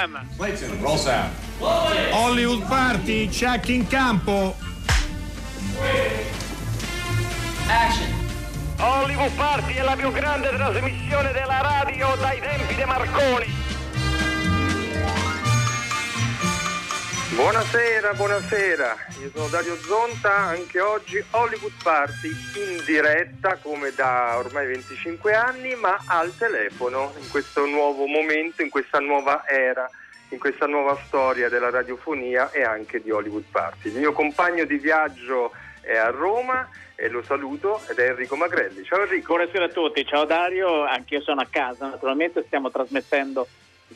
Clayton, roll sound. Hollywood Party, check in campo. Action. Hollywood Party è la più grande trasmissione della radio dai tempi di Marconi. Buonasera, buonasera, io sono Dario Zonta, anche oggi Hollywood Party in diretta come da ormai 25 anni ma al telefono in questo nuovo momento, in questa nuova era, in questa nuova storia della radiofonia e anche di Hollywood Party. Il mio compagno di viaggio è a Roma e lo saluto ed è Enrico Magrelli. Ciao Enrico. Buonasera a tutti, ciao Dario, anch'io sono a casa, naturalmente stiamo trasmettendo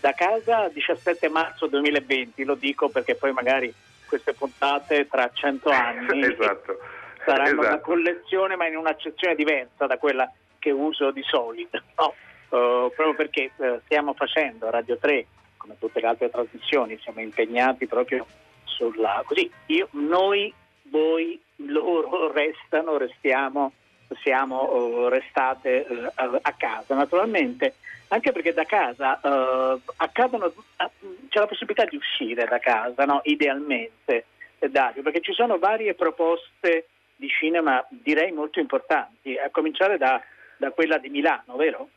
da casa 17 marzo 2020, lo dico perché poi magari queste puntate tra 100 anni esatto. saranno esatto. una collezione ma in un'accezione diversa da quella che uso di solito, no, uh, proprio perché uh, stiamo facendo Radio 3 come tutte le altre trasmissioni, siamo impegnati proprio sulla così, io, noi, voi, loro restano, restiamo, siamo uh, restate a casa. Naturalmente anche perché da casa uh, accadono, uh, c'è la possibilità di uscire da casa, no? idealmente, Dario, perché ci sono varie proposte di cinema, direi molto importanti, a cominciare da, da quella di Milano, vero?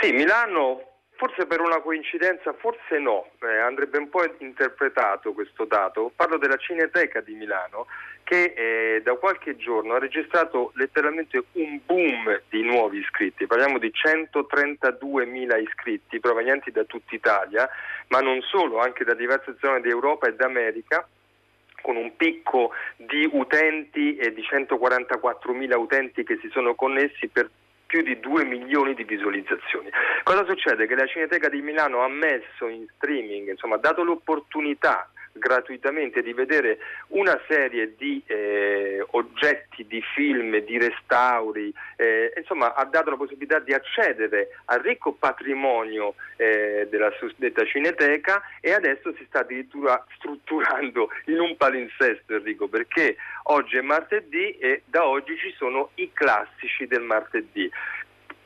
Sì, Milano Forse per una coincidenza, forse no, eh, andrebbe un po' interpretato questo dato. Parlo della Cineteca di Milano che eh, da qualche giorno ha registrato letteralmente un boom di nuovi iscritti. Parliamo di 132.000 iscritti provenienti da tutta Italia, ma non solo, anche da diverse zone di Europa e d'America con un picco di utenti e di 144.000 utenti che si sono connessi per più di 2 milioni di visualizzazioni. Cosa succede? Che la Cineteca di Milano ha messo in streaming, insomma, ha dato l'opportunità gratuitamente di vedere una serie di eh, oggetti, di film, di restauri, eh, insomma ha dato la possibilità di accedere al ricco patrimonio eh, della suddetta cineteca e adesso si sta addirittura strutturando in un palinsesto Enrico perché oggi è martedì e da oggi ci sono i classici del martedì.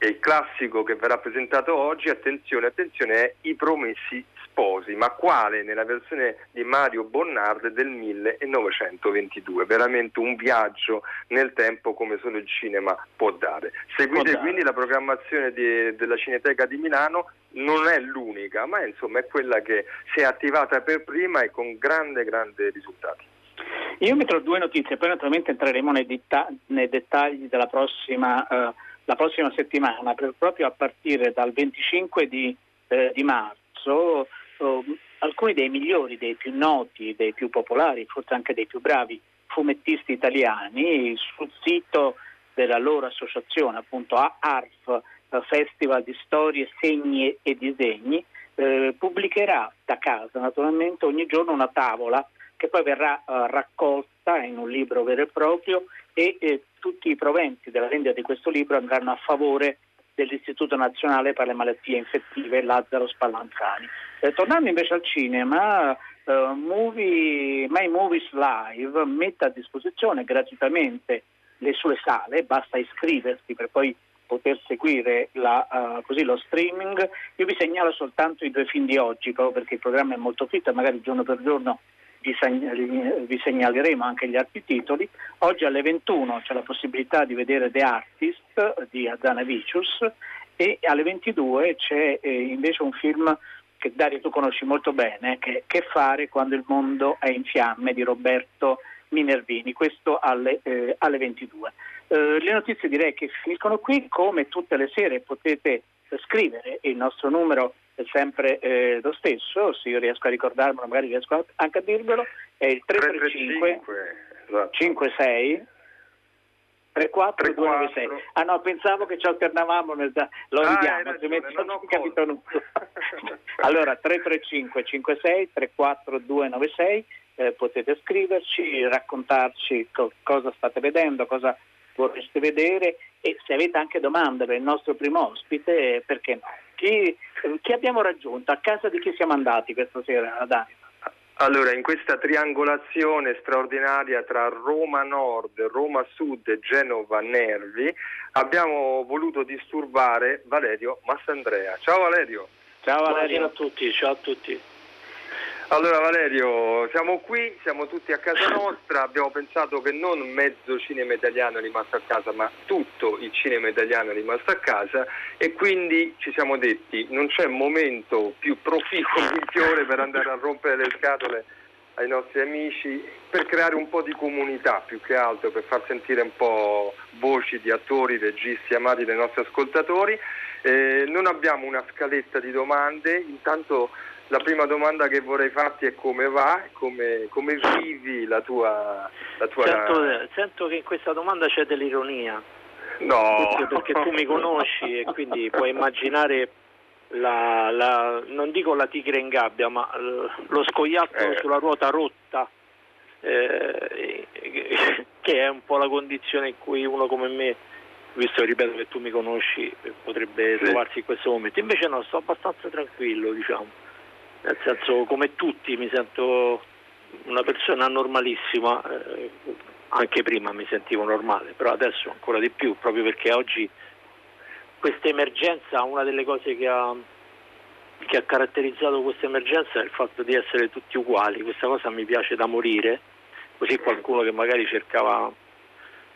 E il classico che verrà presentato oggi, attenzione, attenzione, è I Promessi Sposi, ma quale nella versione di Mario Bonnard del 1922. Veramente un viaggio nel tempo come solo il cinema può dare. Seguite dare. quindi la programmazione di- della Cineteca di Milano, non è l'unica, ma insomma è quella che si è attivata per prima e con grande, grande risultati. Io metterò due notizie, poi naturalmente entreremo nei, detta- nei dettagli della prossima, eh, la prossima settimana, proprio a partire dal 25 di, eh, di marzo. Eh, alcuni dei migliori, dei più noti, dei più popolari, forse anche dei più bravi fumettisti italiani sul sito della loro associazione, appunto ARF, eh, Festival di Storie, Segni e Disegni, eh, pubblicherà da casa naturalmente ogni giorno una tavola che poi verrà eh, raccolta in un libro vero e proprio e eh, tutti i proventi della vendita di questo libro andranno a favore dell'Istituto Nazionale per le Malattie Infettive Lazzaro Spallanzani. Eh, tornando invece al cinema, eh, movie, My Movies Live mette a disposizione gratuitamente le sue sale, basta iscriversi per poi poter seguire la, eh, così, lo streaming. Io vi segnalo soltanto i due film di oggi, proprio perché il programma è molto fitto e magari giorno per giorno vi, segn- vi segnaleremo anche gli altri titoli. Oggi alle 21 c'è la possibilità di vedere The Artist di Adana-Vicius e alle 22 c'è eh, invece un film che Dario tu conosci molto bene, che Che fare quando il mondo è in fiamme di Roberto Minervini, questo alle, eh, alle 22. Eh, le notizie direi che finiscono qui, come tutte le sere potete scrivere, il nostro numero è sempre eh, lo stesso, se io riesco a ricordarmelo magari riesco anche a dirvelo, è il 335 esatto. 56 34 296. Ah no, pensavo che ci alternavamo nel da- lo Ah, ridiamo, altrimenti non non ho capito nulla. allora 335 56 34 296 eh, potete scriverci, raccontarci co- cosa state vedendo, cosa vorreste vedere e se avete anche domande per il nostro primo ospite, eh, perché no? Chi, chi abbiamo raggiunto? A casa di chi siamo andati questa sera, Dario? Allora, in questa triangolazione straordinaria tra Roma Nord, Roma Sud e Genova Nervi, abbiamo voluto disturbare Valerio Massandrea. Ciao Valerio. Ciao Valerio a tutti, ciao a tutti. Allora Valerio, siamo qui, siamo tutti a casa nostra, abbiamo pensato che non mezzo cinema italiano è rimasto a casa, ma tutto il cinema italiano è rimasto a casa e quindi ci siamo detti non c'è momento più proficuo, migliore per andare a rompere le scatole ai nostri amici per creare un po' di comunità più che altro, per far sentire un po' voci di attori, registi amati dai nostri ascoltatori. Eh, non abbiamo una scaletta di domande, intanto la prima domanda che vorrei farti è come va, come, come vivi la tua... La tua... Sento, sento, che in questa domanda c'è dell'ironia. No! Perché, tu mi conosci e quindi puoi immaginare la, la, non dico la tigre in gabbia, ma lo scoiattolo Eh. sulla ruota rotta, eh, che è un po' la condizione in cui uno come me, visto ripeto che tu mi conosci, potrebbe Sì. trovarsi in questo momento. Invece no, sto abbastanza tranquillo, diciamo. Nel senso, come tutti, mi sento una persona normalissima, eh, anche prima mi sentivo normale, però adesso ancora di più, proprio perché oggi questa emergenza, una delle cose che ha, che ha caratterizzato questa emergenza è il fatto di essere tutti uguali, questa cosa mi piace da morire, così qualcuno che magari cercava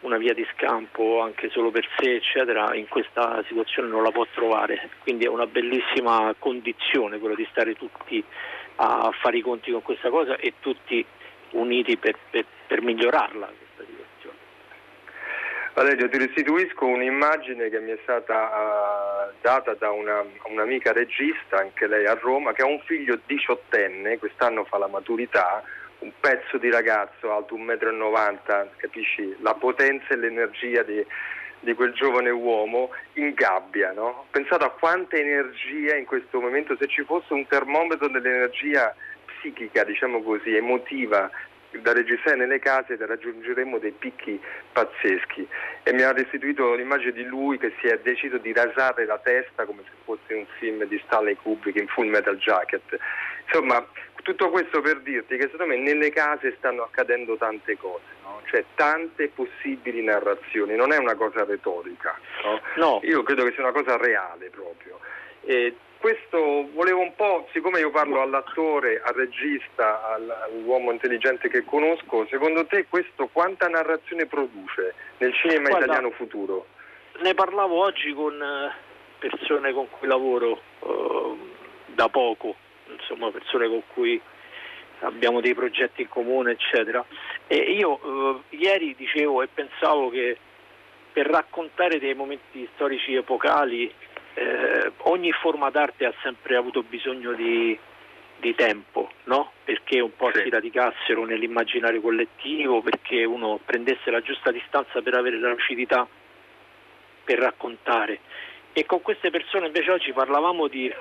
una via di scampo anche solo per sé, eccetera, in questa situazione non la può trovare. Quindi è una bellissima condizione quello di stare tutti a fare i conti con questa cosa e tutti uniti per, per- per migliorarla. Valerio, ti restituisco un'immagine che mi è stata eh, data da una, un'amica regista, anche lei a Roma, che ha un figlio diciottenne, quest'anno fa la maturità, un pezzo di ragazzo alto 1,90 m, capisci? La potenza e l'energia di, di quel giovane uomo in gabbia, no? Ho pensato a quanta energia in questo momento, se ci fosse un termometro dell'energia psichica, diciamo così, emotiva da registrare nelle case raggiungeremo dei picchi pazzeschi. E mi ha restituito l'immagine di lui che si è deciso di rasare la testa come se fosse un film di Stanley Kubrick in Full Metal Jacket. Insomma tutto questo per dirti che secondo me nelle case stanno accadendo tante cose no? cioè tante possibili narrazioni non è una cosa retorica no? No. io credo che sia una cosa reale proprio e questo volevo un po', siccome io parlo all'attore, al regista, al- all'uomo intelligente che conosco, secondo te questo quanta narrazione produce nel cinema Guarda, italiano futuro? Ne parlavo oggi con eh, persone con cui lavoro eh, da poco, insomma persone con cui abbiamo dei progetti in comune, eccetera. E io eh, ieri dicevo e pensavo che per raccontare dei momenti storici epocali eh, ogni forma d'arte ha sempre avuto bisogno di, di tempo, no? perché un po' Sì. si radicassero nell'immaginario collettivo, perché uno prendesse la giusta distanza per avere la lucidità per raccontare. E con queste persone invece oggi parlavamo di-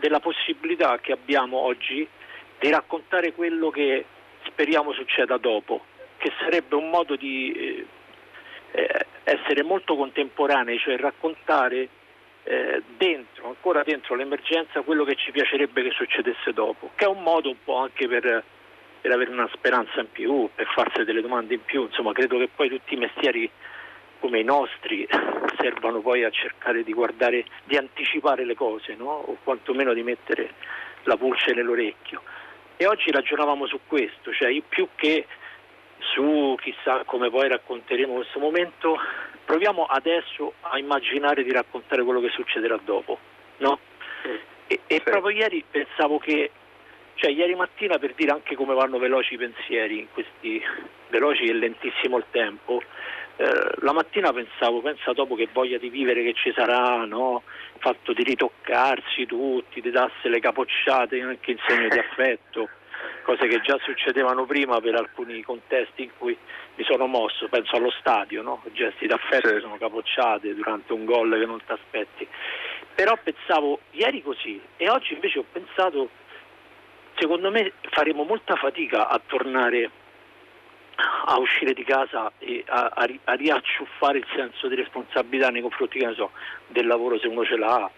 della possibilità che abbiamo oggi di raccontare quello che speriamo succeda dopo, che sarebbe un modo di eh, eh, essere molto contemporanei, cioè raccontare eh, dentro, ancora dentro l'emergenza, quello che ci piacerebbe che succedesse dopo, che è un modo un po' anche per, per avere una speranza in più, per farsi delle domande in più, insomma credo che poi tutti i mestieri come i nostri servano poi a cercare di guardare, di anticipare le cose, no? o quantomeno di mettere la pulce nell'orecchio. E oggi ragionavamo su questo, cioè io più che su chissà come poi racconteremo questo momento, proviamo adesso a immaginare di raccontare quello che succederà dopo, no? E, e proprio ieri pensavo che, cioè ieri mattina per dire anche come vanno veloci i pensieri, in questi veloci e lentissimo il tempo, eh, la mattina pensavo, pensa dopo che voglia di vivere che ci sarà, no? Il fatto di ritoccarsi tutti, di darsi le capocciate anche in segno di affetto, cose che già succedevano prima per alcuni contesti in cui mi sono mosso, penso allo stadio, no? gesti d'affetto Certo. sono capocciate durante un gol che non ti aspetti. Però pensavo ieri così e oggi invece ho pensato, secondo me faremo molta fatica a tornare a uscire di casa e a, a a riacciuffare il senso di responsabilità nei confronti so, del lavoro se uno ce l'ha,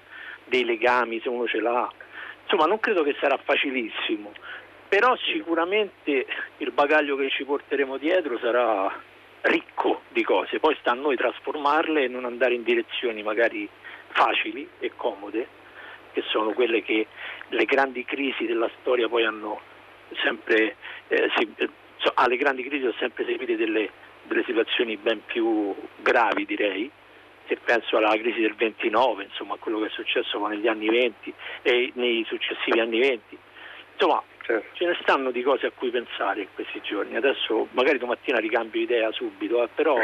dei legami se uno ce l'ha. Insomma, non credo che sarà facilissimo, però sicuramente il bagaglio che ci porteremo dietro sarà ricco di cose, poi sta a noi trasformarle e non andare in direzioni magari facili e comode, che sono quelle che le grandi crisi della storia poi hanno sempre, eh, si, eh, alle grandi crisi sono sempre seguite delle, delle situazioni ben più gravi direi se penso alla crisi del 29, insomma a quello che è successo negli anni 20 e nei successivi anni 20. Insomma, certo. ce ne stanno di cose a cui pensare in questi giorni. Adesso magari domattina ricambio idea subito, eh, però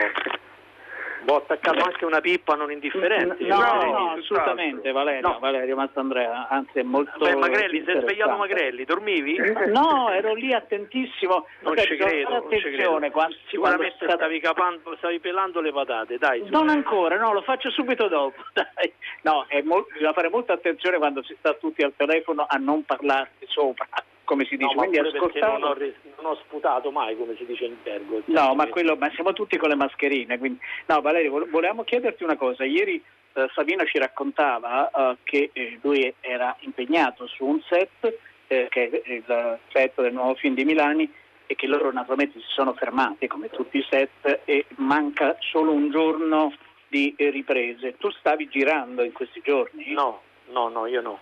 ho attaccato anche una pippa non indifferente. No, no, no assolutamente Valerio, no. Valerio Massandrea, anzi è molto Beh, Magrelli, è svegliato Magrelli, dormivi? No, ero lì attentissimo. Non ci credo, attenzione, quando, sicuramente quando stavi, capando, stavi pelando le patate, dai. Non ancora, no, lo faccio subito dopo, dai. No, molto, bisogna fare molta attenzione quando si sta tutti al telefono a non parlarsi sopra come si dice. No, Quindi ascoltavo... non, ho, non ho sputato mai, come si dice in gergo. No, ma, quello, ma siamo tutti con le mascherine. Quindi... No, Valerio, volevamo chiederti una cosa. Ieri eh, Savino ci raccontava eh, che eh, lui era impegnato su un set, eh, che è il set del nuovo film di Milani, e che loro naturalmente si sono fermati, come tutti i set, e manca solo un giorno di riprese. Tu stavi girando in questi giorni? No, no, no, io no.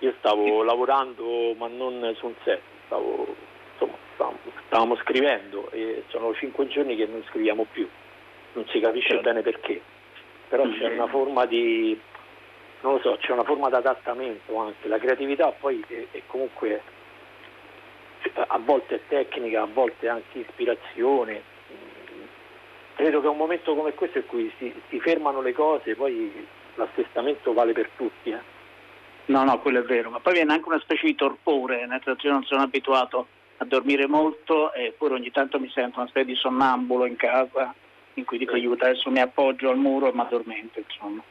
Io stavo lavorando ma non su un set, stavo, insomma, stavamo, stavamo, scrivendo e sono cinque giorni che non scriviamo più, non si capisce certo. bene perché, però c'è una forma di, non lo so, c'è una forma di adattamento anche, la creatività poi è, è comunque a volte è tecnica, a volte anche ispirazione. Credo che un momento come questo in cui si, si fermano le cose, poi l'assestamento vale per tutti. Eh. No, no, quello è vero, ma poi viene anche una specie di torpore, nel senso io non sono abituato a dormire molto eppure ogni tanto mi sento una specie di sonnambulo in casa in cui dico aiuto, adesso mi appoggio al muro e mi addormento. Insomma.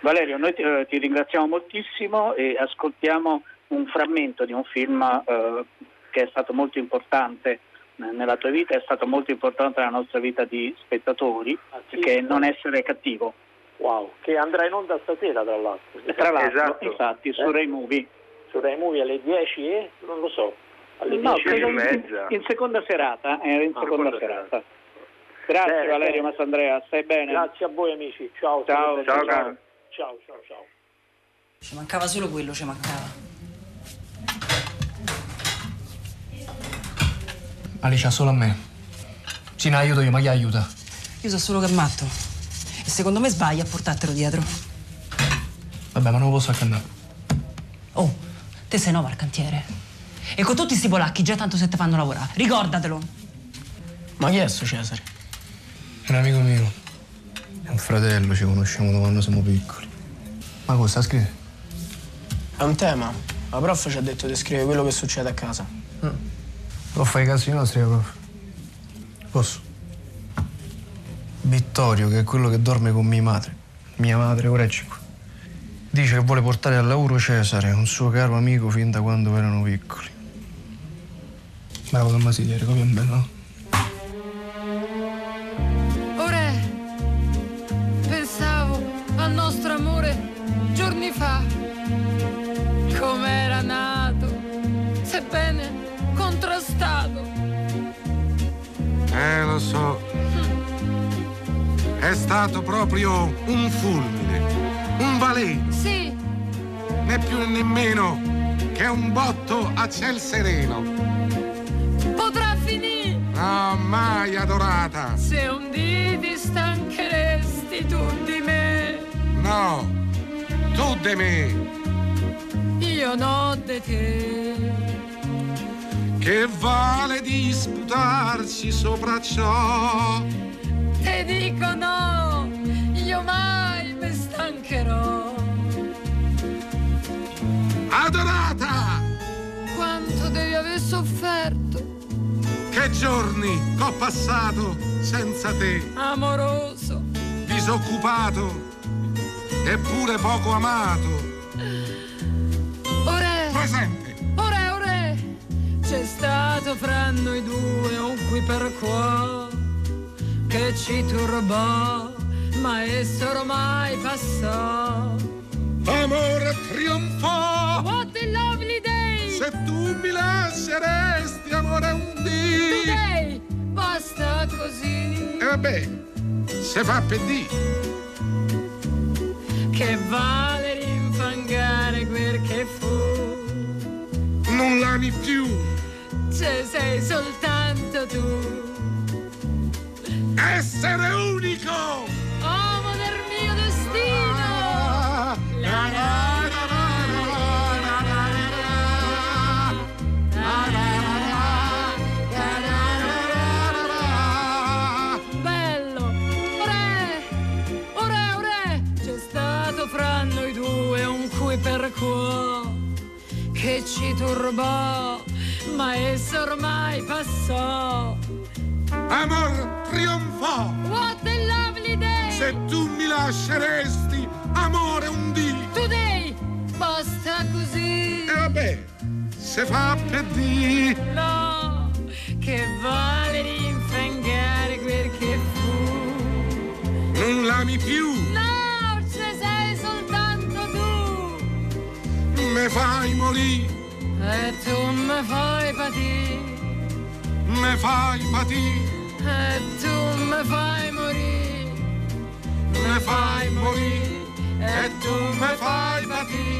Valerio, noi ti, eh, ti, ringraziamo moltissimo e ascoltiamo un frammento di un film eh, che è stato molto importante nella tua vita, è stato molto importante nella nostra vita di spettatori, ah, che è Non essere cattivo. Wow, che andrà in onda stasera tra l'altro. Tra l'altro, esatto. infatti, eh? su Rai Movie. Su Rai Movie alle 10 e non lo so. Alle no, 10 e mezza. In, in seconda serata, eh, in ah, seconda serata. serata. Grazie bene, Valerio bene. Massandrea, stai bene? Grazie a voi amici, ciao. Ciao, ciao, ciao. Ciao, ciao, ciao. Ci mancava solo quello, ci mancava. Alicia, solo a me. Sì, ne aiuto io, ma chi aiuta? Io so solo che è matto. E secondo me sbaglia a portartelo dietro. Vabbè, ma non lo posso accannare. Oh, te sei nuovo al cantiere. E con tutti sti polacchi già tanto se te fanno lavorare. Ricordatelo. Ma chi è sto Cesare? È un amico mio. È un fratello, ci conosciamo da quando siamo piccoli. Ma cosa scrive? È un tema. La prof ci ha detto di scrivere quello che succede a casa. Mm. Può fare i casi nostri, prof. Posso? Vittorio, che è quello che dorme con mia madre, mia madre ora è qua, dice che vuole portare al lavoro Cesare, un suo caro amico fin da quando erano piccoli. Bravo Tommasiliere, copia bene, no? Ora pensavo al nostro amore giorni fa, com'era nato, sebbene contrastato. Eh, lo so, è stato proprio un fulmine, un baleno. Sì. Né più né nemmeno che un botto a ciel sereno. Potrà finire. No, mai adorata. Se un dì ti stancheresti tu di me. No, tu di me. Io no di te. Che vale disputarci sopra ciò? Te dico no, io mai mi stancherò. Adorata! Quanto devi aver sofferto. Che giorni ho passato senza te. Amoroso. Disoccupato. Eppure poco amato. Ora. Presente. Ora, ora. C'è stato fra noi due un qui per qua che ci turbò, ma esso ormai passò. Amore trionfò. What a lovely day! Se tu mi lasceresti, amore, un dì. Today, basta così. E vabbè, se fa per dì. Che vale rinfangare quel l'ami più. Ce sei soltanto tu. Essere unico! Uomo del mio destino. La, la, fra noi due un cui per quo che ci turbò, ma esso ormai passò. Amor trionfò! What a lovely day! Se tu mi lasceresti, amore, un dì. Today, basta così. E vabbè, se fa per dì. No, che vale rinfangare quel che fu. Non l'ami più, No, ce sei soltanto tu. me fai morì, E tu mi fai patire. me fai patì, E tu mi fai morire. me fai morì, e tu me fai patì,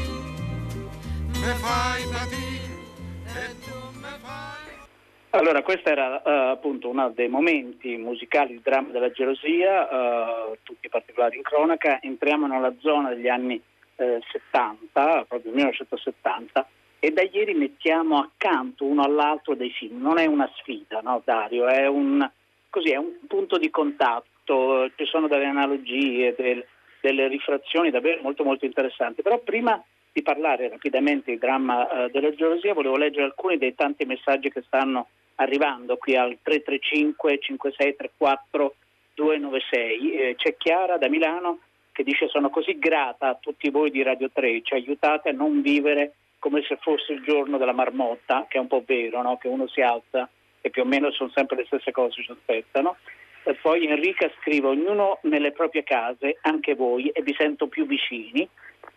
me fai patì, e tu me fai. Allora, questo era eh, appunto uno dei momenti musicali, il dramma della gelosia, eh, tutti particolari in cronaca. Entriamo nella zona degli anni eh, 70, proprio 1970, e da ieri mettiamo accanto uno all'altro dei film. Non è una sfida, no, Dario? È un, così, è un punto di contatto, ci sono delle analogie, del- delle rifrazioni davvero molto molto interessanti. Però prima di parlare rapidamente del dramma eh, della gelosia, volevo leggere alcuni dei tanti messaggi che stanno arrivando qui al 335 5634 296. Eh, c'è Chiara da Milano che dice sono così grata a tutti voi di Radio 3, ci aiutate a non vivere come se fosse il giorno della marmotta, che è un po' vero, no? che uno si alza e più o meno sono sempre le stesse cose ci aspettano. E poi Enrica scrive ognuno nelle proprie case, anche voi, e vi sento più vicini.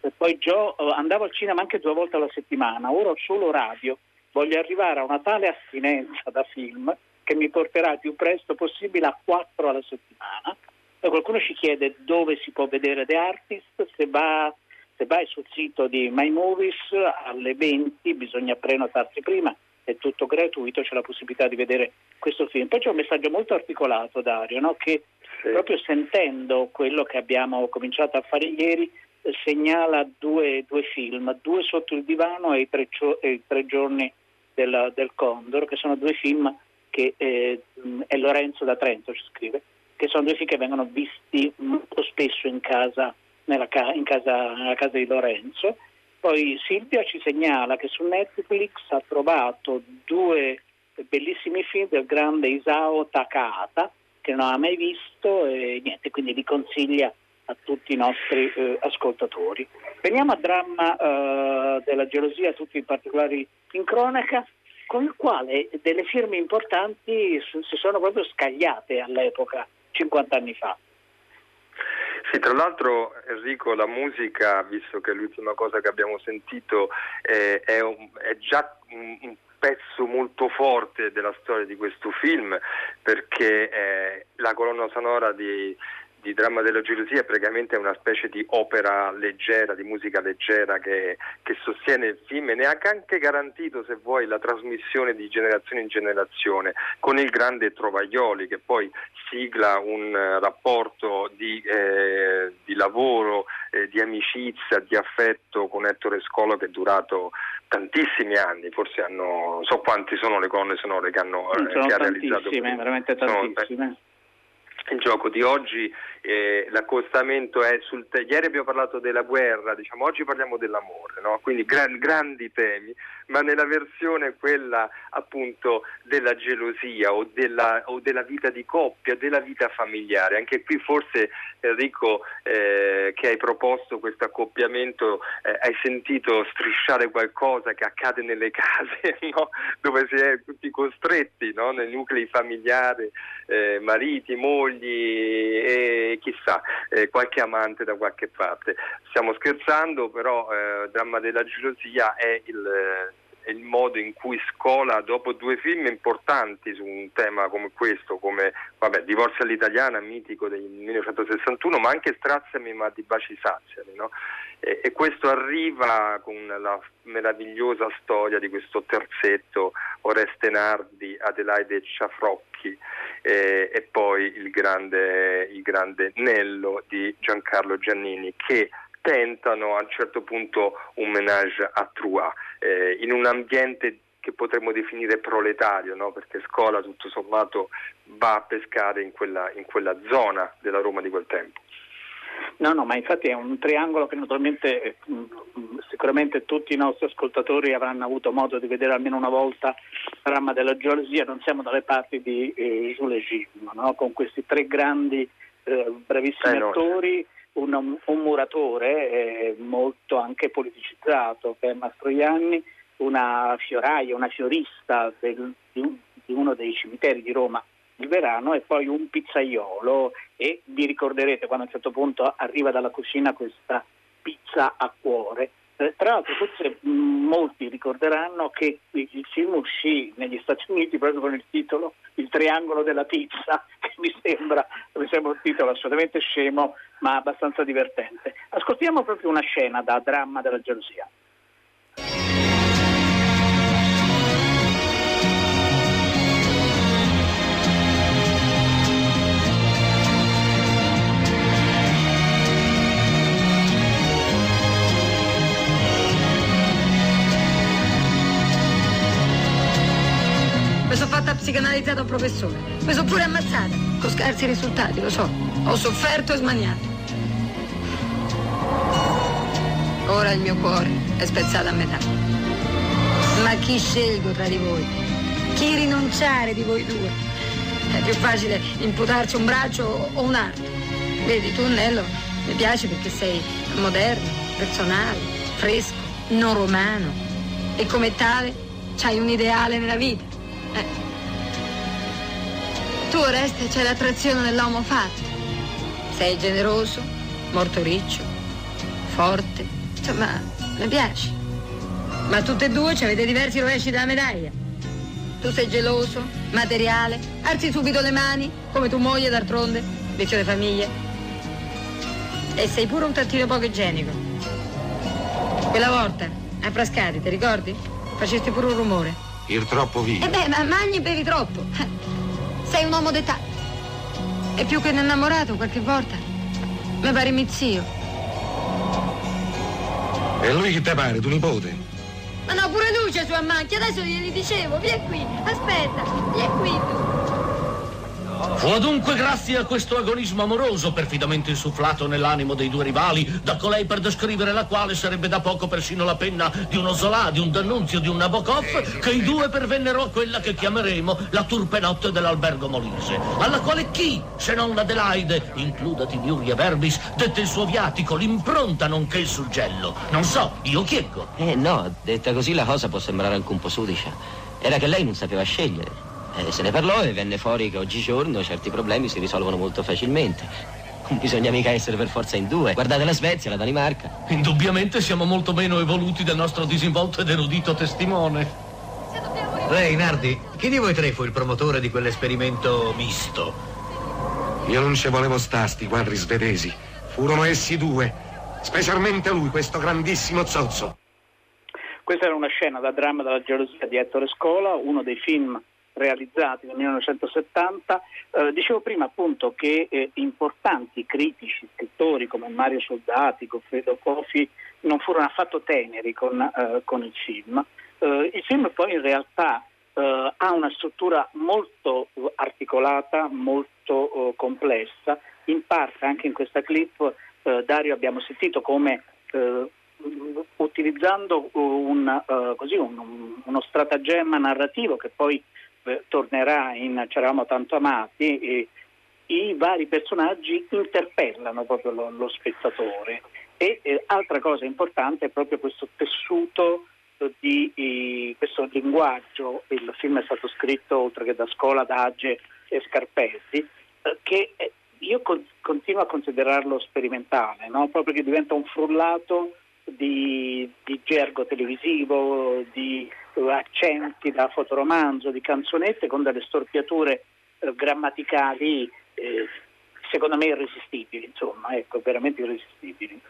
E poi Gio, eh, andavo al cinema anche due volte alla settimana, ora ho solo radio, voglio arrivare a una tale astinenza da film che mi porterà il più presto possibile a quattro alla settimana. E qualcuno ci chiede dove si può vedere The Artist, se, va, se vai sul sito di My Movies alle 20 bisogna prenotarsi prima, è tutto gratuito, c'è la possibilità di vedere questo film. Poi c'è un messaggio molto articolato, Dario, no? che proprio sentendo quello che abbiamo cominciato a fare ieri, eh, segnala due, due film, Due sotto il divano e I tre, e i tre giorni del, del Condor, che sono due film che eh, è Lorenzo da Trento ci scrive, che sono due film che vengono visti molto spesso in casa, nella, ca- in casa, nella casa di Lorenzo. Poi Silvia ci segnala che su Netflix ha trovato due bellissimi film del grande Isao Takahata che non ha mai visto e niente, quindi li consiglia a tutti i nostri eh, ascoltatori. Veniamo al dramma eh, della gelosia, tutti i particolari in cronaca, con il quale delle firme importanti si sono proprio scagliate all'epoca, 50 anni fa. Sì, tra l'altro Enrico, la musica, visto che è l'ultima cosa che abbiamo sentito, eh, è, un- è già un, un pezzo molto forte della storia di questo film, perché eh, la colonna sonora di, di Dramma della gelosia è praticamente una specie di opera leggera, di musica leggera che, che sostiene il film e ne ha anche garantito, se vuoi, la trasmissione di generazione in generazione, con il grande Trovaglioli che poi sigla un eh, rapporto di, eh, di lavoro, eh, di amicizia, di affetto con Ettore Scolo che è durato tantissimi anni, forse hanno, non so quanti sono le colonne sonore che, hanno, eh, sono che ha realizzato. tantissime, veramente Sono- tantissime. Il gioco di oggi, eh, l'accostamento è sul te- ieri abbiamo parlato della guerra, diciamo, oggi parliamo dell'amore, no? quindi gran- grandi temi, ma nella versione quella appunto della gelosia o della, o della vita di coppia, della vita familiare. Anche qui forse Enrico eh, che hai proposto questo accoppiamento eh, hai sentito strisciare qualcosa che accade nelle case no? dove si è tutti costretti no? nei nuclei familiari, eh, mariti, mogli e chissà, eh, qualche amante da qualche parte. Stiamo scherzando, però eh, Dramma della gelosia è il, il modo in cui Scola, dopo due film importanti su un tema come questo, come vabbè, Divorzio all'italiana, mitico del 1961, ma anche Straziami ma di baci saziali, no? e, e, questo arriva con la meravigliosa storia di questo terzetto Oreste Nardi, Adelaide Ciafrocchi eh, e poi il grande, il grande Nello di Giancarlo Giannini che tentano a un certo punto un menage a trois eh, in un ambiente che potremmo definire proletario, no? perché Scola tutto sommato va a pescare in quella, in quella zona della Roma di quel tempo. No, no, ma infatti è un triangolo che naturalmente eh, sicuramente tutti i nostri ascoltatori avranno avuto modo di vedere almeno una volta il dramma della gelosia, non siamo dalle parti di eh, Jules Gim, no? con questi tre grandi eh, bravissimi eh, attori, un, un muratore eh, molto anche politicizzato che è Mastroianni, una fioraia, una fiorista del, di, un, di uno dei cimiteri di Roma il verano e poi un pizzaiolo e vi ricorderete quando a un certo punto arriva dalla cucina questa pizza a cuore. Eh, tra l'altro forse molti ricorderanno che il film uscì negli Stati Uniti proprio con il titolo Il triangolo della pizza, che mi sembra, mi sembra un titolo assolutamente scemo ma abbastanza divertente. Ascoltiamo proprio una scena da dramma della gelosia. Mi sono fatta psicanalizzata un professore. Mi sono pure ammazzata. Con scarsi risultati, lo so. Ho sofferto e smaniato. Ora il mio cuore è spezzato a metà. Ma chi scelgo tra di voi? Chi rinunciare di voi due? È più facile imputarci un braccio o un arto. Vedi, tu, Nello, mi piace perché sei moderno, personale, fresco, non romano. E come tale c'hai un ideale nella vita. Eh. Tu, Oreste, c'è l'attrazione dell'uomo fatto. Sei generoso, molto riccio, forte. Insomma, mi piaci. Ma tutte e due ci avete diversi rovesci della medaglia. Tu sei geloso, materiale, alzi subito le mani, come tu moglie d'altronde, vecchio di famiglia. E sei pure un tantino poco igienico. Quella volta, a Frascati, ti ricordi? Facesti pure un rumore. Ir troppo via. E beh, ma mangi e bevi troppo. Sei un uomo d'età. E più che un innamorato qualche volta. Mi pare mio zio. E lui chi te pare, tuo nipote? Ma no, pure lui c'è sua macchia, adesso glieli dicevo, vieni qui, aspetta, vieni qui tu. Fu dunque grazie a questo agonismo amoroso, perfidamente insufflato nell'animo dei due rivali, da colei per descrivere la quale sarebbe da poco persino la penna di uno Zola, di un D'Annunzio, di un Nabokov, che i due pervennero a quella che chiameremo la turpe notte dell'albergo Molise, alla quale chi, se non Adelaide, includati Miuria Verbis, dette il suo viatico, l'impronta nonché il suggello. Non so, io chiedo. Eh no, detta così la cosa può sembrare anche un po' sudicia. Era che lei non sapeva scegliere. Eh, se ne parlò e venne fuori che oggigiorno certi problemi si risolvono molto facilmente. Non bisogna mica essere per forza in due. Guardate la Svezia, la Danimarca. Indubbiamente siamo molto meno evoluti del nostro disinvolto ed erudito testimone. Lei, Nardi, chi di voi tre fu il promotore di quell'esperimento misto? Io non ci volevo sta, sti quadri svedesi. Furono essi due. Specialmente lui, questo grandissimo zozzo. Questa era una scena da dramma della gelosia di Ettore Scola, uno dei film realizzati nel 1970. Eh, dicevo prima appunto che eh, importanti critici, scrittori come Mario Soldati, Goffredo Cofi non furono affatto teneri con, eh, con il film. Eh, il film poi in realtà eh, ha una struttura molto articolata, molto eh, complessa, in parte anche in questa clip Dario abbiamo sentito come utilizzando un, così, un, uno stratagemma narrativo che poi tornerà in C'eravamo tanto amati i vari personaggi interpellano proprio lo, lo spettatore e eh, altra cosa importante è proprio questo tessuto di eh, questo linguaggio, il film è stato scritto oltre che da Scola, Dage e Scarpetti, eh, che io con, continuo a considerarlo sperimentale, no? proprio che diventa un frullato di, di gergo televisivo, di eh, accenti da fotoromanzo, di canzonette con delle storpiature eh, grammaticali eh, secondo me irresistibili, insomma, ecco, veramente irresistibili.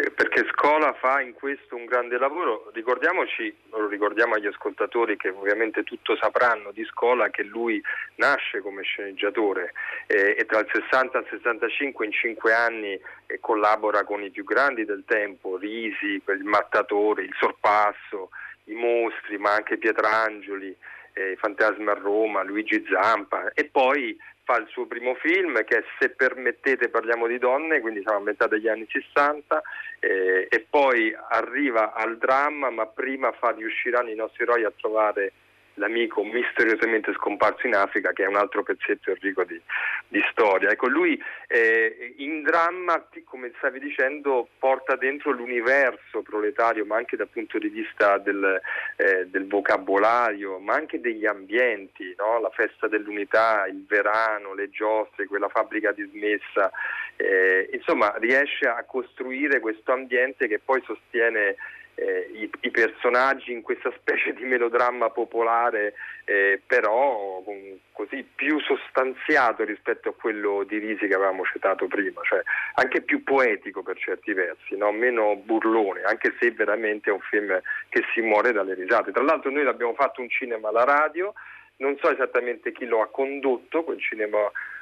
Eh, perché Scola fa in questo un grande lavoro. Ricordiamoci, lo ricordiamo agli ascoltatori che ovviamente tutto sapranno di Scola, che lui nasce come sceneggiatore eh, e tra il 60 e il 65 in cinque anni eh, collabora con i più grandi del tempo, Risi, il Mattatore, il Sorpasso, i Mostri, ma anche Pietrangeli, eh, Fantasma a Roma, Luigi Zampa e poi fa il suo primo film che è Se permettete parliamo di donne, quindi siamo a metà degli anni 60 eh, e poi arriva al dramma ma prima fa riusciranno i nostri eroi a trovare l'amico misteriosamente scomparso in Africa, che è un altro pezzetto Enrico di, di storia. Ecco, lui eh, in dramma, come stavi dicendo, porta dentro l'universo proletario, ma anche dal punto di vista del, eh, del vocabolario, ma anche degli ambienti, no? la festa dell'unità, il verano, le giostre, quella fabbrica dismessa. Eh, insomma, riesce a costruire questo ambiente che poi sostiene eh, i, i, personaggi in questa specie di melodramma popolare, eh, però um, così più sostanziato rispetto a quello di Risi che avevamo citato prima, cioè anche più poetico per certi versi, no? meno burlone, anche se veramente è un film che si muore dalle risate. Tra l'altro noi l'abbiamo fatto un cinema alla radio, non so esattamente chi lo ha condotto, quel cinema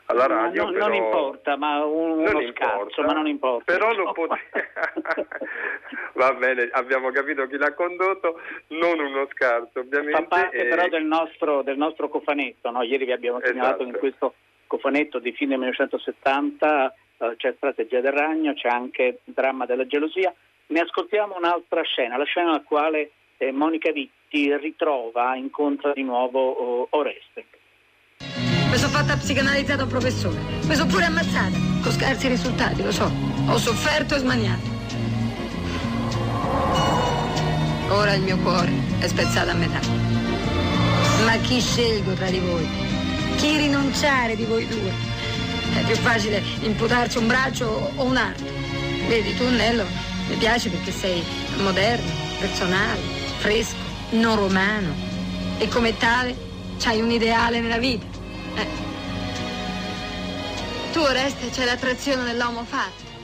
alla radio. No, però... Non importa, ma un, uno scarso, ma non importa. Però lo potete... Va bene, abbiamo capito chi l'ha condotto, non uno scarso ovviamente. Fa parte e... però del nostro, del nostro cofanetto, no? ieri vi abbiamo segnalato Esatto. in questo cofanetto di fine 1970 eh, c'è Strategia del Ragno, c'è anche il dramma della gelosia. Ne ascoltiamo un'altra scena, la scena nella quale eh, Monica Vitti ritrova, incontra di nuovo oh, Oreste. Mi sono fatta psicanalizzare da un professore. Mi sono pure ammazzata. Con scarsi risultati, lo so. Ho sofferto e smaniato. Ora il mio cuore è spezzato a metà. Ma chi scelgo tra di voi? Chi rinunciare di voi due? È più facile imputarci un braccio o un arto. Vedi, tu, Nello, mi piaci perché sei moderno, personale, fresco, non romano. E come tale c'hai un ideale nella vita. Eh. Tu, Oreste, c'è l'attrazione dell'uomo fatto.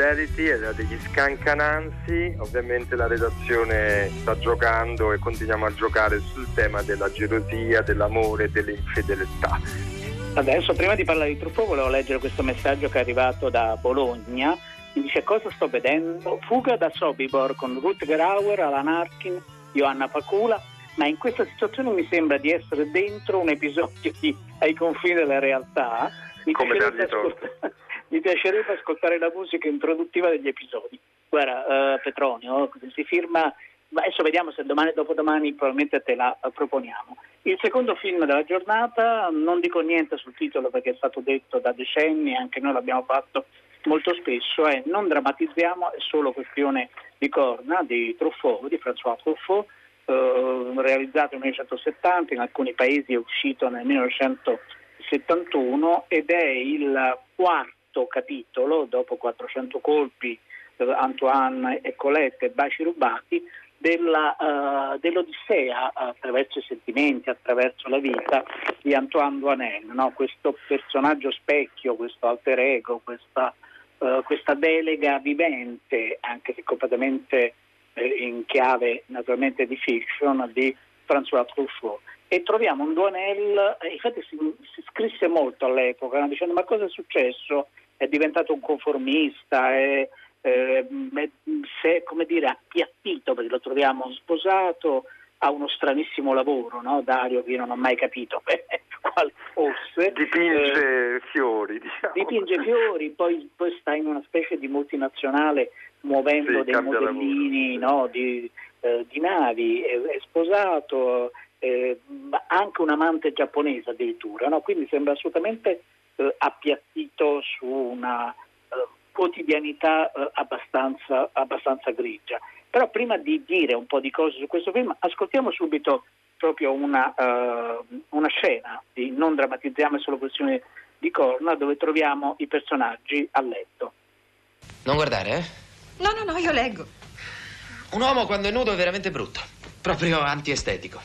Infidelity era degli scancananzi, ovviamente la redazione sta giocando e continuiamo a giocare sul tema della gelosia, dell'amore e delle infedeltà. Adesso, prima di parlare di Truffaut, volevo leggere questo messaggio che è arrivato da Bologna. Mi dice cosa sto vedendo? Fuga da Sobibor con Rutger Hauer, Alan Arkin, Johanna Pacula, ma in questa situazione mi sembra di essere dentro un episodio di Ai confini della realtà. Mi Come dargli torto. Mi piacerebbe ascoltare la musica introduttiva degli episodi. Guarda, eh, Petronio, si firma, ma adesso vediamo se domani e dopodomani probabilmente te la eh, proponiamo. Il secondo film della giornata, non dico niente sul titolo perché è stato detto da decenni, anche noi l'abbiamo fatto molto spesso, è Non drammatizziamo, è solo questione di corna, di Truffaut, di François Truffaut, eh, realizzato nel 1970, in alcuni paesi è uscito nel 1971 ed è il quarto capitolo, dopo 400 colpi, eh, Antoine e Colette e baci rubati, della, eh, dell'Odissea attraverso i sentimenti, attraverso la vita di Antoine Duanel, no? questo personaggio specchio, questo alter ego, questa, eh, questa delega vivente, anche se completamente eh, in chiave naturalmente di fiction, di François Truffaut. E troviamo un Duanel, infatti si, si scrisse molto all'epoca, dicendo ma cosa è successo? È diventato un conformista, è, eh, è come dire appiattito perché lo troviamo sposato, ha uno stranissimo lavoro, no? Dario, che io non ho mai capito quale fosse. Dipinge Eh, fiori, diciamo. dipinge fiori, poi, poi sta in una specie di multinazionale muovendo Sì, dei modellini no, di, eh, di navi, è, è sposato, eh, anche un amante giapponese addirittura, no? quindi sembra assolutamente eh, appiattito su una eh, quotidianità eh, abbastanza, abbastanza grigia. Però prima di dire un po' di cose su questo film, ascoltiamo subito proprio una, eh, una scena di Non drammatizziamo, è solo questione di corna, dove troviamo i personaggi a letto. Non guardare, eh? No, no, no, io leggo. Un uomo quando è nudo è veramente brutto. Proprio antiestetico.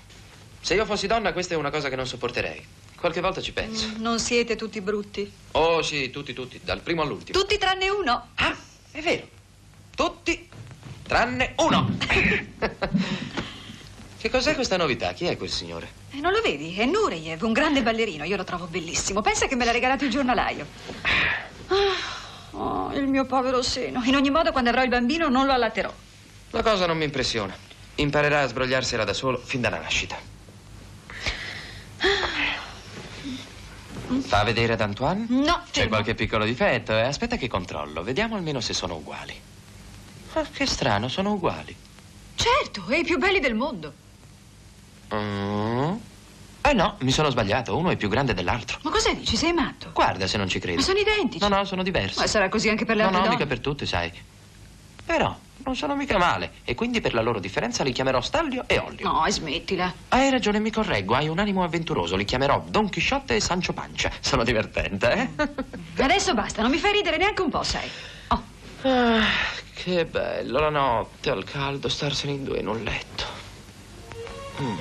Se io fossi donna, questa è una cosa che non sopporterei. Qualche volta ci penso. Non siete tutti brutti. Oh, sì, tutti, tutti, dal primo all'ultimo. Tutti tranne uno. Ah, è vero. Tutti, tranne uno. che cos'è questa novità? Chi è quel signore? E non lo vedi? È Nureyev, un grande ballerino. Io lo trovo bellissimo. Pensa che me l'ha regalato il giornalaio. Ah, oh, il mio povero seno. In ogni modo, quando avrò il bambino, non lo allatterò. La cosa non mi impressiona. Imparerà a sbrogliarsela da solo fin dalla nascita. Fa vedere ad Antoine? No, C'è qualche piccolo difetto, eh? Aspetta che controllo. Vediamo almeno se sono uguali. Ah, che strano, sono uguali. Certo, è i più belli del mondo. Mm. Eh no, mi sono sbagliato. Uno è più grande dell'altro. Ma cosa dici? Sei matto? Guarda se non ci credi. Ma sono identici. No, no, sono diversi. Ma sarà così anche per le no, altre no, donne? mica per tutti, sai. Però non sono mica male. E quindi per la loro differenza li chiamerò Staglio e Ollio. No, e smettila. Hai ragione, mi correggo. Hai un animo avventuroso. Li chiamerò Don Chisciotte e Sancio Pancia. Sono divertente, eh? Adesso basta, non mi fai ridere neanche un po', sai. Ah, che bello la notte al caldo starsene in due in un letto. Mm.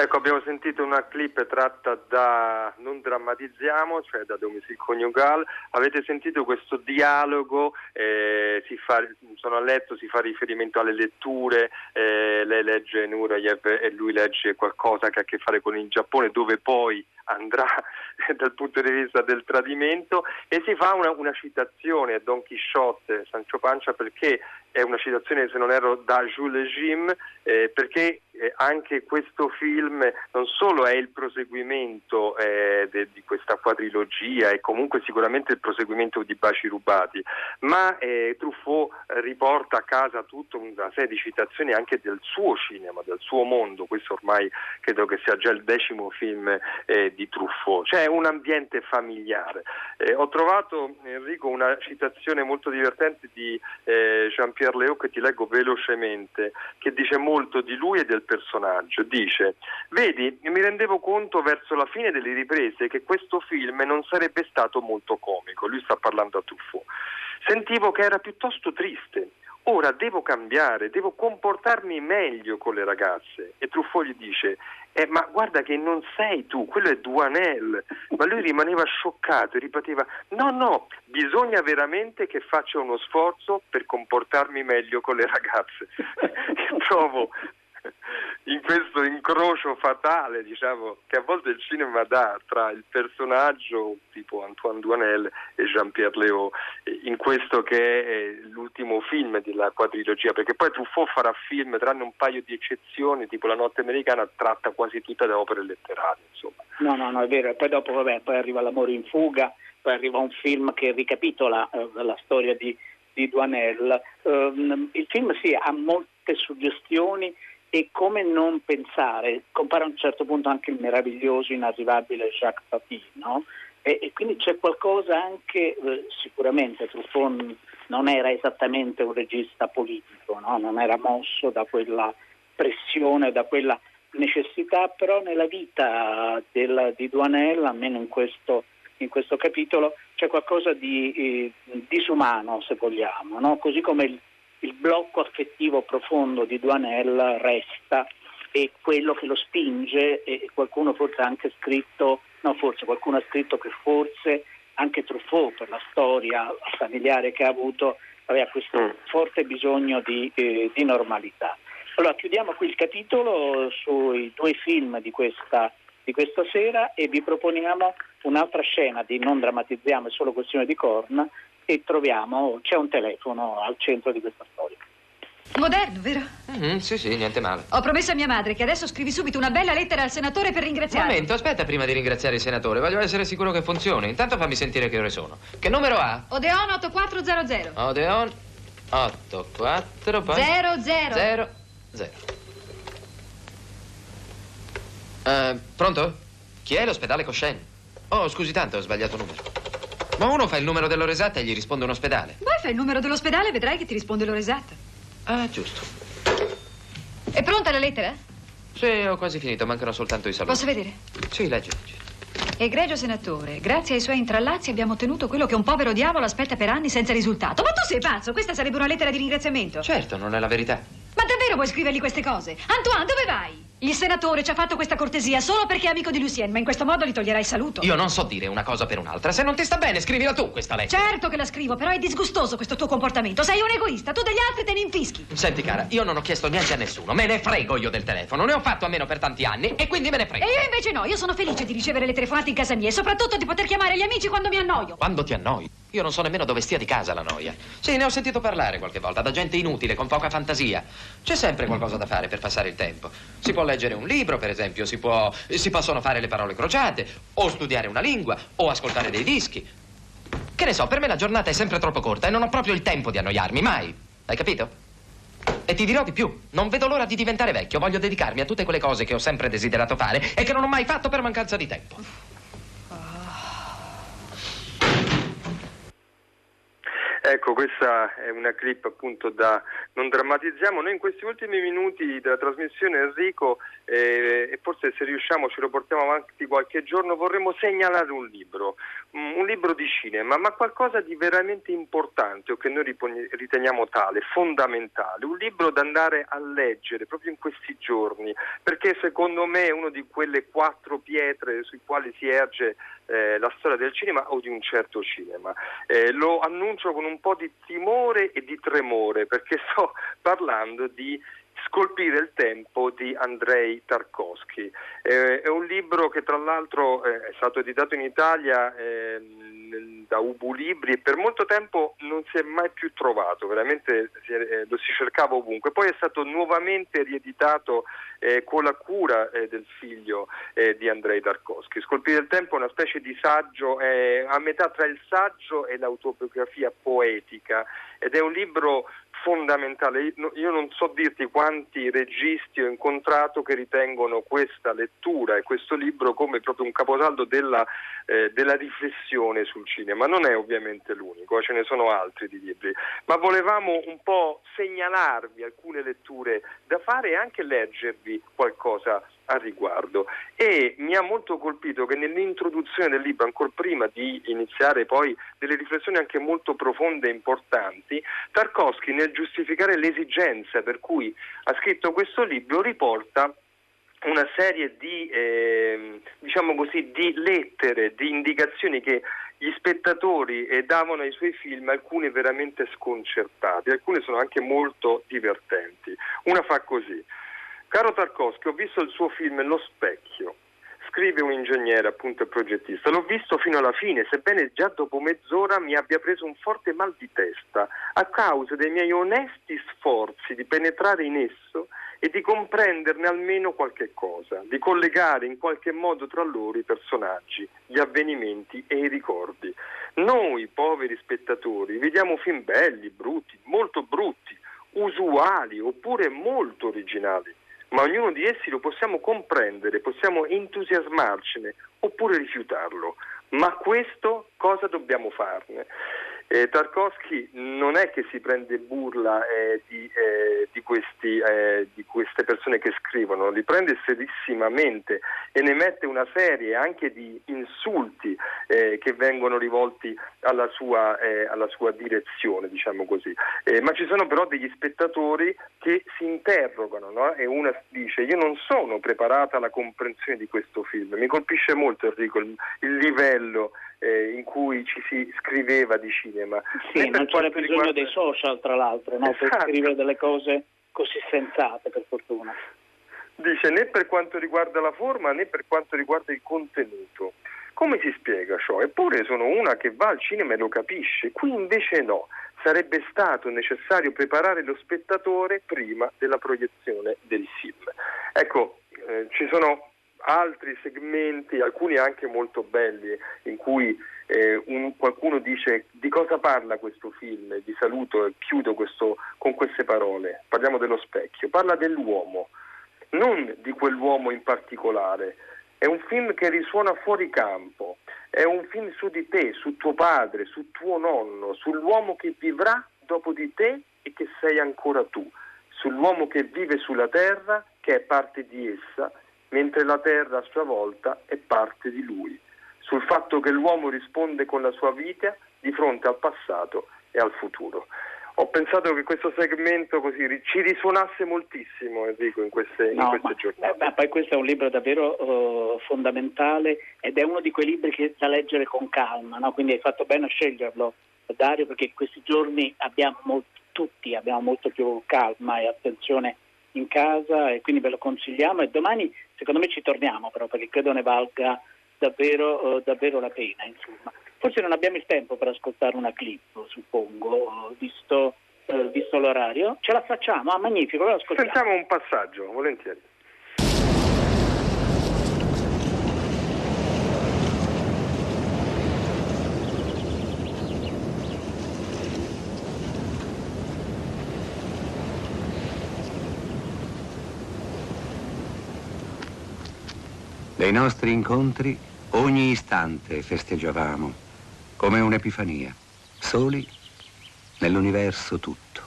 Ecco, abbiamo sentito una clip tratta da Non drammatizziamo, cioè da Domicil Coniugal. Avete sentito questo dialogo, eh, fa, sono a letto, si fa riferimento alle letture, eh, lei legge Nureyev e lui legge qualcosa che ha a che fare con il Giappone, dove poi andrà dal punto di vista del tradimento e si fa una, una citazione a Don Chisciotte, Sancho Pancia, perché è una citazione, se non erro, da Jules Jim, eh, perché eh, anche questo film non solo è il proseguimento eh, de- di questa quadrilogia e comunque sicuramente il proseguimento di Baci rubati, ma eh, Truffaut riporta a casa tutta una serie di citazioni anche del suo cinema, del suo mondo, questo ormai credo che sia già il decimo film eh, di Truffaut, c'è un ambiente familiare. Eh, ho trovato Enrico una citazione molto divertente di Jean-Pierre Léaud che ti leggo velocemente, che dice molto di lui e del personaggio. Dice, vedi, mi rendevo conto verso la fine delle riprese che questo film non sarebbe stato molto comico, lui sta parlando a Truffaut. Sentivo che era piuttosto triste. ora devo cambiare, devo comportarmi meglio con le ragazze. E Truffaut gli dice, eh, ma guarda che non sei tu, quello è Duanel. Ma lui rimaneva scioccato e ripeteva, no, no, bisogna veramente che faccia uno sforzo per comportarmi meglio con le ragazze. Trovo in questo incrocio fatale, diciamo, che a volte il cinema dà tra il personaggio tipo Antoine Duanel e Jean-Pierre Léaud, eh, in questo che è eh, l'ultimo film della quadrilogia, perché poi Truffaut farà film, tranne un paio di eccezioni, tipo La notte americana, tratta quasi tutte da opere letterarie, insomma. No, no, no, è vero. E poi dopo, vabbè, poi arriva L'amore in fuga, poi arriva un film che ricapitola eh, la storia di, di Duanel. Um, il film sì, ha molte suggestioni e come non pensare, compare a un certo punto anche il meraviglioso, inarrivabile Jacques Papi, no? e, e, quindi c'è qualcosa anche, eh, sicuramente Truffaut non era esattamente un regista politico, no? non era mosso da quella pressione, da quella necessità, però nella vita del, di Duanel, almeno in questo, in questo, capitolo, c'è qualcosa di eh, disumano, se vogliamo, no? così come il blocco affettivo profondo di Duanel resta e quello che lo spinge e qualcuno forse ha anche scritto, no forse qualcuno ha scritto che forse anche Truffaut per la storia familiare che ha avuto aveva questo mm. forte bisogno di, eh, di normalità. Allora chiudiamo qui il capitolo sui due film di questa, di questa sera e vi proponiamo un'altra scena di Non drammatizziamo, è solo questione di corna, e troviamo, c'è un telefono al centro di questa storia. Moderno, vero? Mm, sì, sì, niente male. Ho promesso a mia madre che adesso scrivi subito una bella lettera al senatore per Un ringraziarlo. momento, aspetta prima di ringraziare il senatore. Voglio essere sicuro che funzioni. Intanto fammi sentire che ore sono. Che numero ha? Odeon 8400. Odeon 84 poi 00. 0 0. Eh, pronto? Chi è l'ospedale Coscen? Oh, scusi tanto, ho sbagliato numero. Ma uno fa il numero dell'ora esatta e gli risponde un ospedale. Poi fai il numero dell'ospedale e vedrai che ti risponde l'ora esatta. Ah, giusto. È pronta la lettera? Sì, ho quasi finito, mancano soltanto i saluti. Posso vedere? Sì, leggi, leggi. Egregio senatore, grazie ai suoi intrallazzi abbiamo ottenuto quello che un povero diavolo aspetta per anni senza risultato. Ma tu sei pazzo? Questa sarebbe una lettera di ringraziamento. Certo, non è la verità. Ma davvero vuoi scrivergli queste cose? Antoine, dove vai? Il senatore ci ha fatto questa cortesia solo perché è amico di Lucien, ma in questo modo gli toglierai il saluto. Io non so dire una cosa per un'altra. Se non ti sta bene, scrivila tu questa lettera. Certo che la scrivo, però è disgustoso questo tuo comportamento. Sei un egoista, tu degli altri te ne infischi. Senti, cara, io non ho chiesto niente a nessuno. Me ne frego io del telefono. Ne ho fatto a meno per tanti anni e quindi me ne frego. E io invece no, io sono felice di ricevere le telefonate in casa mia e soprattutto di poter chiamare gli amici quando mi annoio. Quando ti annoi? Io non so nemmeno dove stia di casa la noia. Sì, ne ho sentito parlare qualche volta da gente inutile, con poca fantasia. C'è sempre qualcosa da fare per passare il tempo. Si può leggere un libro, per esempio, si, può, si possono fare le parole crociate, o studiare una lingua, o ascoltare dei dischi. Che ne so, per me la giornata è sempre troppo corta e non ho proprio il tempo di annoiarmi, mai. Hai capito? E ti dirò di più, non vedo l'ora di diventare vecchio, voglio dedicarmi a tutte quelle cose che ho sempre desiderato fare e che non ho mai fatto per mancanza di tempo. Ecco, questa è una clip appunto da non drammatizziamo. Noi in questi ultimi minuti della trasmissione Enrico, eh, e forse se riusciamo ce lo portiamo avanti qualche giorno, vorremmo segnalare un libro, mm, un libro di cinema, ma qualcosa di veramente importante o che noi riteniamo tale, fondamentale, un libro da andare a leggere proprio in questi giorni, perché secondo me è uno di quelle quattro pietre sui quali si erge eh, la storia del cinema o di un certo cinema. Eh, lo annuncio con un po' di timore e di tremore perché parlando di Scolpire il tempo di Andrei Tarkovsky. Eh, è un libro che tra l'altro eh, è stato editato in Italia ehm, da Ubu Libri e per molto tempo non si è mai più trovato, veramente si è- eh, lo si cercava ovunque. Poi è stato nuovamente rieditato eh, con la cura eh, del figlio eh, di Andrei Tarkovsky. Scolpire il tempo è una specie di saggio eh, a metà tra il saggio e l'autobiografia poetica ed è un libro fondamentale. Io- non so dirti quanti registi ho incontrato che ritengono questa lettura e questo libro come proprio un caposaldo della, eh, della riflessione sul cinema. Non è ovviamente l'unico, eh, ce ne sono altri di libri, ma volevamo un po' segnalarvi alcune letture da fare e anche leggervi qualcosa al riguardo e mi ha molto colpito che nell'introduzione del libro, ancora prima di iniziare poi delle riflessioni anche molto profonde e importanti, Tarkovsky nel giustificare l'esigenza per cui ha scritto questo libro riporta una serie di, eh, diciamo così, di lettere, di indicazioni che gli spettatori eh, davano ai suoi film, alcune veramente sconcertate, alcune sono anche molto divertenti. Una fa così. Caro Tarkovsky, ho visto il suo film Lo specchio. Scrive un ingegnere, appunto il progettista. L'ho visto fino alla fine, sebbene già dopo mezz'ora mi abbia preso un forte mal di testa, a causa dei miei onesti sforzi di penetrare in esso e di comprenderne almeno qualche cosa, di collegare in qualche modo tra loro i personaggi, gli avvenimenti e i ricordi. Noi, poveri spettatori, vediamo film belli, brutti, molto brutti, usuali oppure molto originali ma ognuno di essi lo possiamo comprendere, possiamo entusiasmarcene oppure rifiutarlo. Ma questo cosa dobbiamo farne? Eh, Tarkovsky non è che si prende burla eh, di, eh, di, questi, eh, di, queste persone che scrivono, li prende serissimamente e ne mette una serie anche di insulti eh, che vengono rivolti alla sua, eh, alla sua direzione, diciamo così. ma ci sono però degli spettatori che si interrogano no? e una dice io non sono preparata alla comprensione di questo film, mi colpisce molto Enrico il, il livello eh, in cui ci si scriveva di cinema. Sì, non c'era bisogno riguarda... dei social, tra l'altro, no? esatto. per scrivere delle cose così sensate, per fortuna. Dice né per quanto riguarda la forma né per quanto riguarda il contenuto. Come si spiega ciò? Eppure sono una che va al cinema e lo capisce, qui invece no. Sarebbe stato necessario preparare lo spettatore prima della proiezione del film. Ecco, eh, ci sono altri segmenti, alcuni anche molto belli, in cui eh, un, qualcuno dice di cosa parla questo film, vi saluto e chiudo questo, con queste parole, parliamo dello specchio, parla dell'uomo, non di quell'uomo in particolare, è un film che risuona fuori campo, è un film su di te, su tuo padre, su tuo nonno, sull'uomo che vivrà dopo di te e che sei ancora tu, sull'uomo che vive sulla terra, che è parte di essa mentre la terra a sua volta è parte di lui, sul fatto che l'uomo risponde con la sua vita di fronte al passato e al futuro. Ho pensato che questo segmento così ci risuonasse moltissimo, Enrico, in queste, no, in queste giornate. Ma, poi questo è un libro davvero uh, fondamentale ed è uno di quei libri che da leggere con calma, no? quindi hai fatto bene a sceglierlo, Dario, perché in questi giorni abbiamo molto, tutti abbiamo molto più calma e attenzione in casa e quindi ve lo consigliamo e domani secondo me ci torniamo però perché credo ne valga davvero, eh, davvero la pena. Insomma. Forse non abbiamo il tempo per ascoltare una clip, suppongo, visto, eh, visto l'orario. Ce la facciamo? Ah, magnifico, lo ascoltiamo. Un passaggio, volentieri. Dei nostri incontri ogni istante festeggiavamo, come un'epifania, soli nell'universo tutto.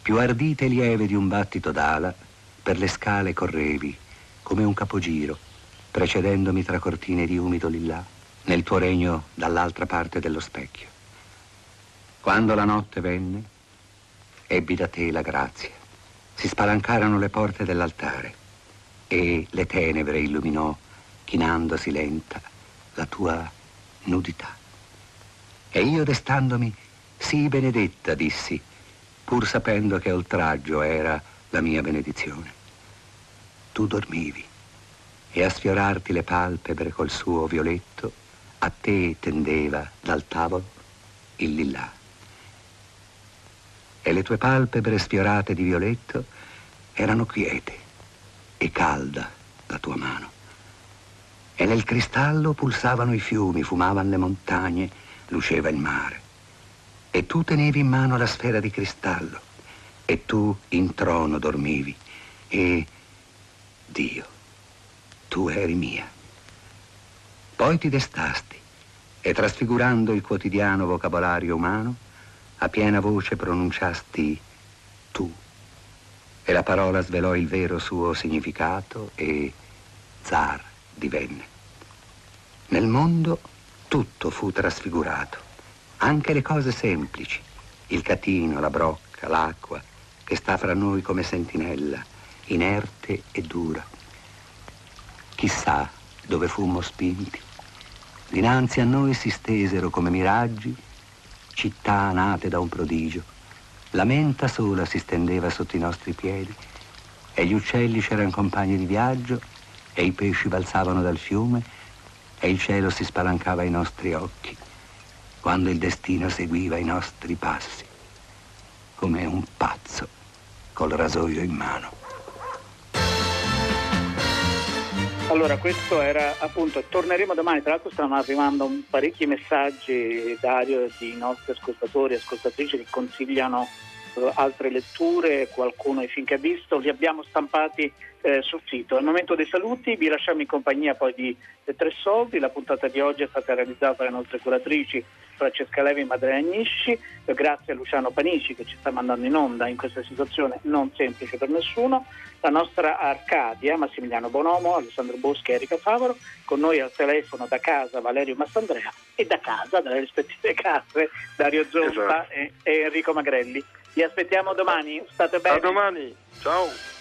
Più ardite e lieve di un battito d'ala, per le scale correvi, come un capogiro, precedendomi tra cortine di umido lillà, nel tuo regno dall'altra parte dello specchio. Quando la notte venne, ebbi da te la grazia. Si spalancarono le porte dell'altare e le tenebre illuminò chinandosi lenta la tua nudità. E io destandomi, sì benedetta, dissi, pur sapendo che oltraggio era la mia benedizione. Tu dormivi e a sfiorarti le palpebre col suo violetto, a te tendeva dal tavolo il lillà. E le tue palpebre sfiorate di violetto erano quiete e calda la tua mano. E nel cristallo pulsavano i fiumi, fumavano le montagne, luceva il mare. E tu tenevi in mano la sfera di cristallo. E tu in trono dormivi. E Dio, tu eri mia. Poi ti destasti e trasfigurando il quotidiano vocabolario umano, a piena voce pronunciasti tu. E la parola svelò il vero suo significato e zar divenne. Nel mondo tutto fu trasfigurato, anche le cose semplici, il catino, la brocca, l'acqua, che sta fra noi come sentinella, inerte e dura. Chissà dove fummo spinti. Dinanzi a noi si stesero come miraggi città nate da un prodigio. La menta sola si stendeva sotto i nostri piedi e gli uccelli c'erano compagni di viaggio e i pesci balzavano dal fiume e il cielo si spalancava ai nostri occhi quando il destino seguiva i nostri passi come un pazzo col rasoio in mano. Allora, questo era appunto, torneremo domani, tra l'altro stanno arrivando parecchi messaggi, Dario, di nostri ascoltatori e ascoltatrici che consigliano eh, altre letture, qualcuno i film che ha visto, li abbiamo stampati eh, sul sito. Al momento dei saluti vi lasciamo in compagnia poi di eh, Tre Soldi, la puntata di oggi è stata realizzata dalle nostre curatrici Francesca Levi e Madre Agnisci, eh, grazie a Luciano Panici che ci sta mandando in onda in questa situazione non semplice per nessuno, la nostra Arcadia, Massimiliano Bonomo, Alessandro Boschi e Erika Favaro, con noi al telefono da casa Valerio Massandrea e da casa, dalle rispettive case, Dario Zompa Esatto. e, e Enrico Magrelli. Vi aspettiamo domani, state bene. A domani, ciao.